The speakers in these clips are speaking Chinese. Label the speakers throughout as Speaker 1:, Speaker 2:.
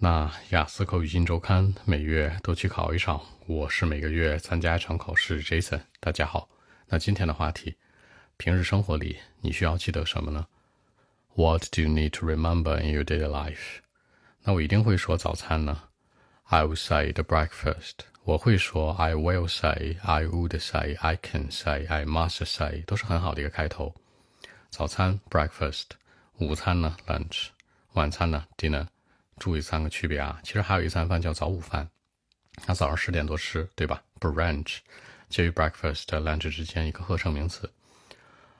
Speaker 1: 那雅思口语新周刊每月都去考一场，我是每个月参加一场考试。Jason，大家好。那今天的话题，平日生活里你需要记得什么呢？What do you need to remember in your daily life？那我一定会说早餐呢。I will say the breakfast。我会说 I will say, I would say, I can say, I must say，都是很好的一个开头。早餐 breakfast，午餐呢 lunch，晚餐呢 dinner。注意三个区别啊，其实还有一餐饭叫早午饭，那早上十点多吃，对吧？Brunch，介于 breakfast 和、lunch 之间一个合成名词。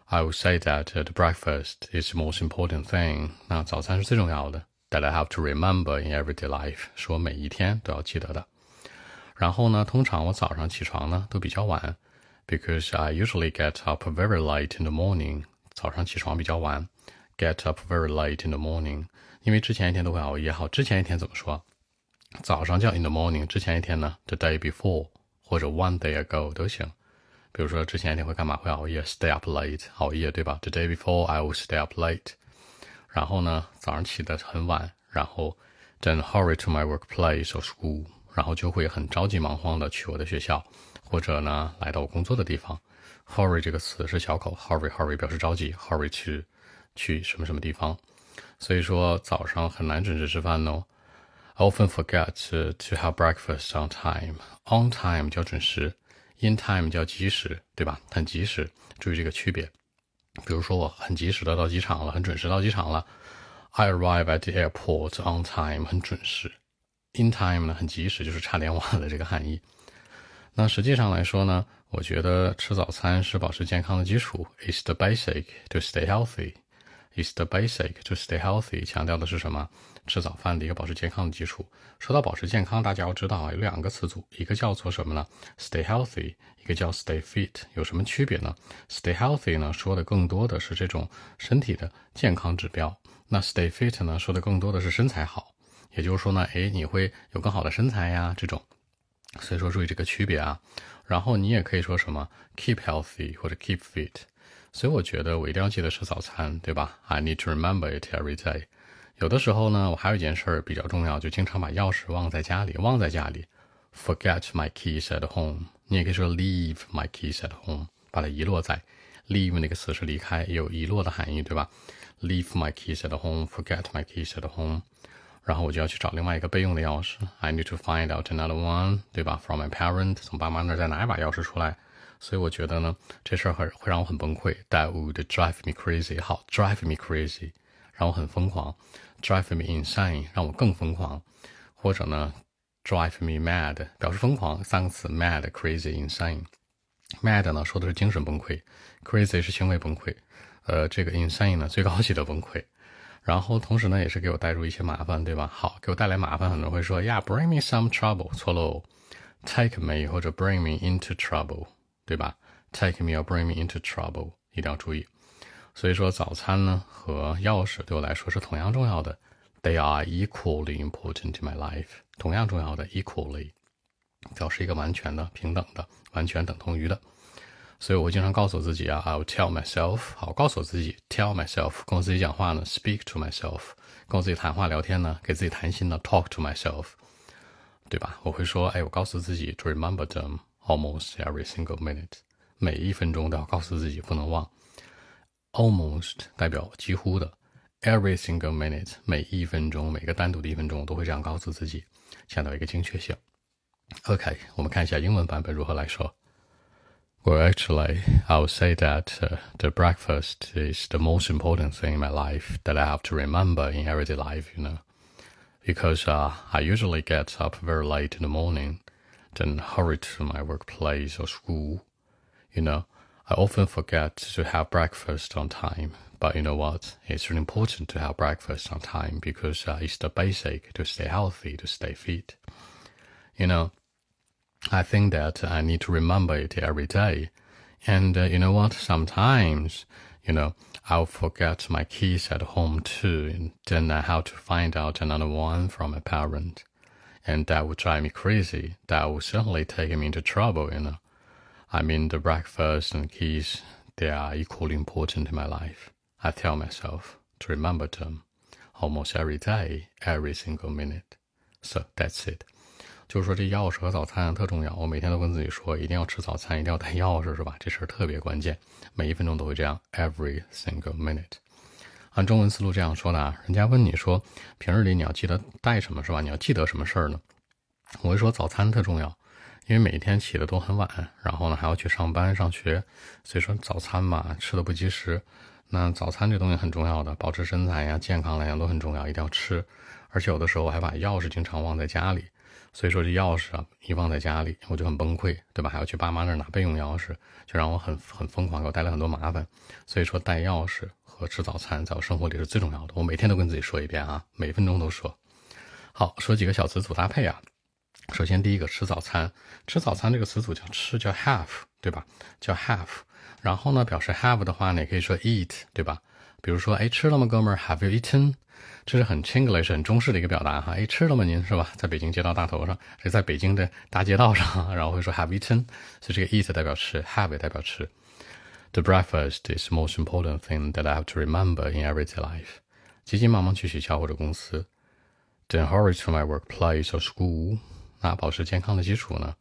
Speaker 1: I would say that the breakfast is the most important thing。那早餐是最重要的，that I have to remember in everyday life，是我每一天都要记得的。然后呢，通常我早上起床呢都比较晚，because I usually get up very late in the morning。早上起床比较晚，get up very late in the morning。因为之前一天都会熬夜，好，之前一天怎么说？早上叫 in the morning，之前一天呢，the day before 或者 one day ago 都行。比如说之前一天会干嘛？会熬夜，stay up late，熬夜，对吧？The day before I will stay up late。然后呢，早上起得很晚，然后 then hurry to my workplace or school，然后就会很着急忙慌的去我的学校，或者呢来到我工作的地方。hurry 这个词是小口，hurry hurry 表示着急，hurry 去去什么什么地方。所以说早上很难准时吃饭哦。I often forget to have breakfast on time. On time 叫准时，in time 叫及时，对吧？很及时，注意这个区别。比如说我很及时的到机场了，很准时到机场了。I arrive at the airport on time，很准时。In time 呢，很及时，就是差点晚了这个含义。那实际上来说呢，我觉得吃早餐是保持健康的基础。It's the basic to stay healthy. Is the basic to stay healthy，强调的是什么？吃早饭的一个保持健康的基础。说到保持健康，大家要知道啊，有两个词组，一个叫做什么呢？Stay healthy，一个叫 Stay fit，有什么区别呢？Stay healthy 呢，说的更多的是这种身体的健康指标。那 Stay fit 呢，说的更多的是身材好。也就是说呢，哎，你会有更好的身材呀，这种。所以说注意这个区别啊。然后你也可以说什么？Keep healthy 或者 Keep fit。所以我觉得我一定要记得吃早餐，对吧？I need to remember it every day。有的时候呢，我还有一件事儿比较重要，就经常把钥匙忘在家里，忘在家里，forget my keys at home。你也可以说 leave my keys at home，把它遗落在。leave 那个词是离开，也有遗落的含义，对吧？leave my keys at home，forget my keys at home。然后我就要去找另外一个备用的钥匙，I need to find out another one，对吧？From my parents，从爸妈那儿再拿一把钥匙出来。所以我觉得呢，这事儿很会让我很崩溃。That would drive me crazy。好，drive me crazy，让我很疯狂。Drive me insane，让我更疯狂。或者呢，drive me mad，表示疯狂。三个词：mad、crazy、insane。mad 呢，说的是精神崩溃；crazy 是行为崩溃。呃，这个 insane 呢，最高级的崩溃。然后同时呢，也是给我带入一些麻烦，对吧？好，给我带来麻烦，很多人会说，Yeah，bring me some trouble。错喽，take me 或者 bring me into trouble。对吧？Take me or bring me into trouble，一定要注意。所以说，早餐呢和钥匙对我来说是同样重要的。They are equally important to my life，同样重要的，equally，表示一个完全的、平等的、完全等同于的。所以我会经常告诉自己啊，I'll tell myself，好，告诉自己，tell myself，跟我自己讲话呢，speak to myself，跟我自己谈话聊天呢，给自己谈心呢，talk to myself，对吧？我会说，哎，我告诉自己，to remember them。almost every single minute，每一分钟都要告诉自己不能忘。almost 代表几乎的，every single minute 每一分钟，每个单独的一分钟都会这样告诉自己，强调一个精确性。OK，我们看一下英文版本如何来说。Well, actually, I would say that uh, the breakfast is the most important thing in my life that I have to remember in everyday life, you know, because uh, I usually get up very late in the morning then hurry to my workplace or school. You know, I often forget to have breakfast on time. But you know what? It's really important to have breakfast on time because uh, it's the basic to stay healthy, to stay fit. You know, I think that I need to remember it every day. And uh, you know what? Sometimes, you know, I'll forget my keys at home too, and then I have to find out another one from a parent and that would drive me crazy. That would certainly take me into trouble, you know. I mean, the breakfast and keys, they are equally important in my life. I tell myself to remember them almost every day, every single minute. So that's it。就是说这钥匙和早餐特重要，我每天都跟自己说，一定要吃早餐，一定要带钥匙，是吧？这事儿特别关键，每一分钟都会这样，every single minute。 按中文思路这样说的啊，人家问你说，平日里你要记得带什么，是吧？你要记得什么事儿呢？我会说早餐特重要，因为每天起的都很晚，然后呢还要去上班上学，所以说早餐嘛吃的不及时。那早餐这东西很重要的，保持身材呀、健康来讲都很重要，一定要吃。而且有的时候我还把钥匙经常忘在家里，所以说这钥匙啊一忘在家里我就很崩溃，对吧？还要去爸妈那儿拿备用钥匙，就让我很很疯狂，给我带来很多麻烦。所以说带钥匙和吃早餐在我生活里是最重要的，我每天都跟自己说一遍啊，每分钟都说。好，说几个小词组搭配啊。首先第一个吃早餐，吃早餐这个词组叫吃叫 have，对吧？叫 have。然后呢，表示 have 的话呢，也可以说 eat，对吧？比如说，哎，吃了吗，哥们儿？Have you eaten？这是很 Chinglish、很中式的一个表达哈。哎，吃了吗您是吧？在北京街道大头上，是在北京的大街道上，然后会说 Have eaten？所以这个 eat 代表吃，have 代表吃。The breakfast is most important thing that I have to remember in everyday life。急急忙忙去学校或者公司。Don't hurry to my workplace or school。那保持健康的基础呢？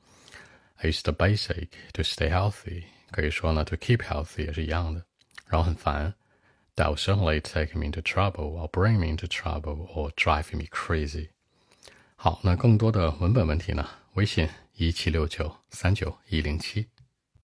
Speaker 1: It's the basic to stay healthy。可以说呢，to keep healthy 也是一样的。然后很烦 ，That will certainly take me into trouble or bring me into trouble or drive me crazy。好，那更多的文本问题呢？微信一七六九三九一零七。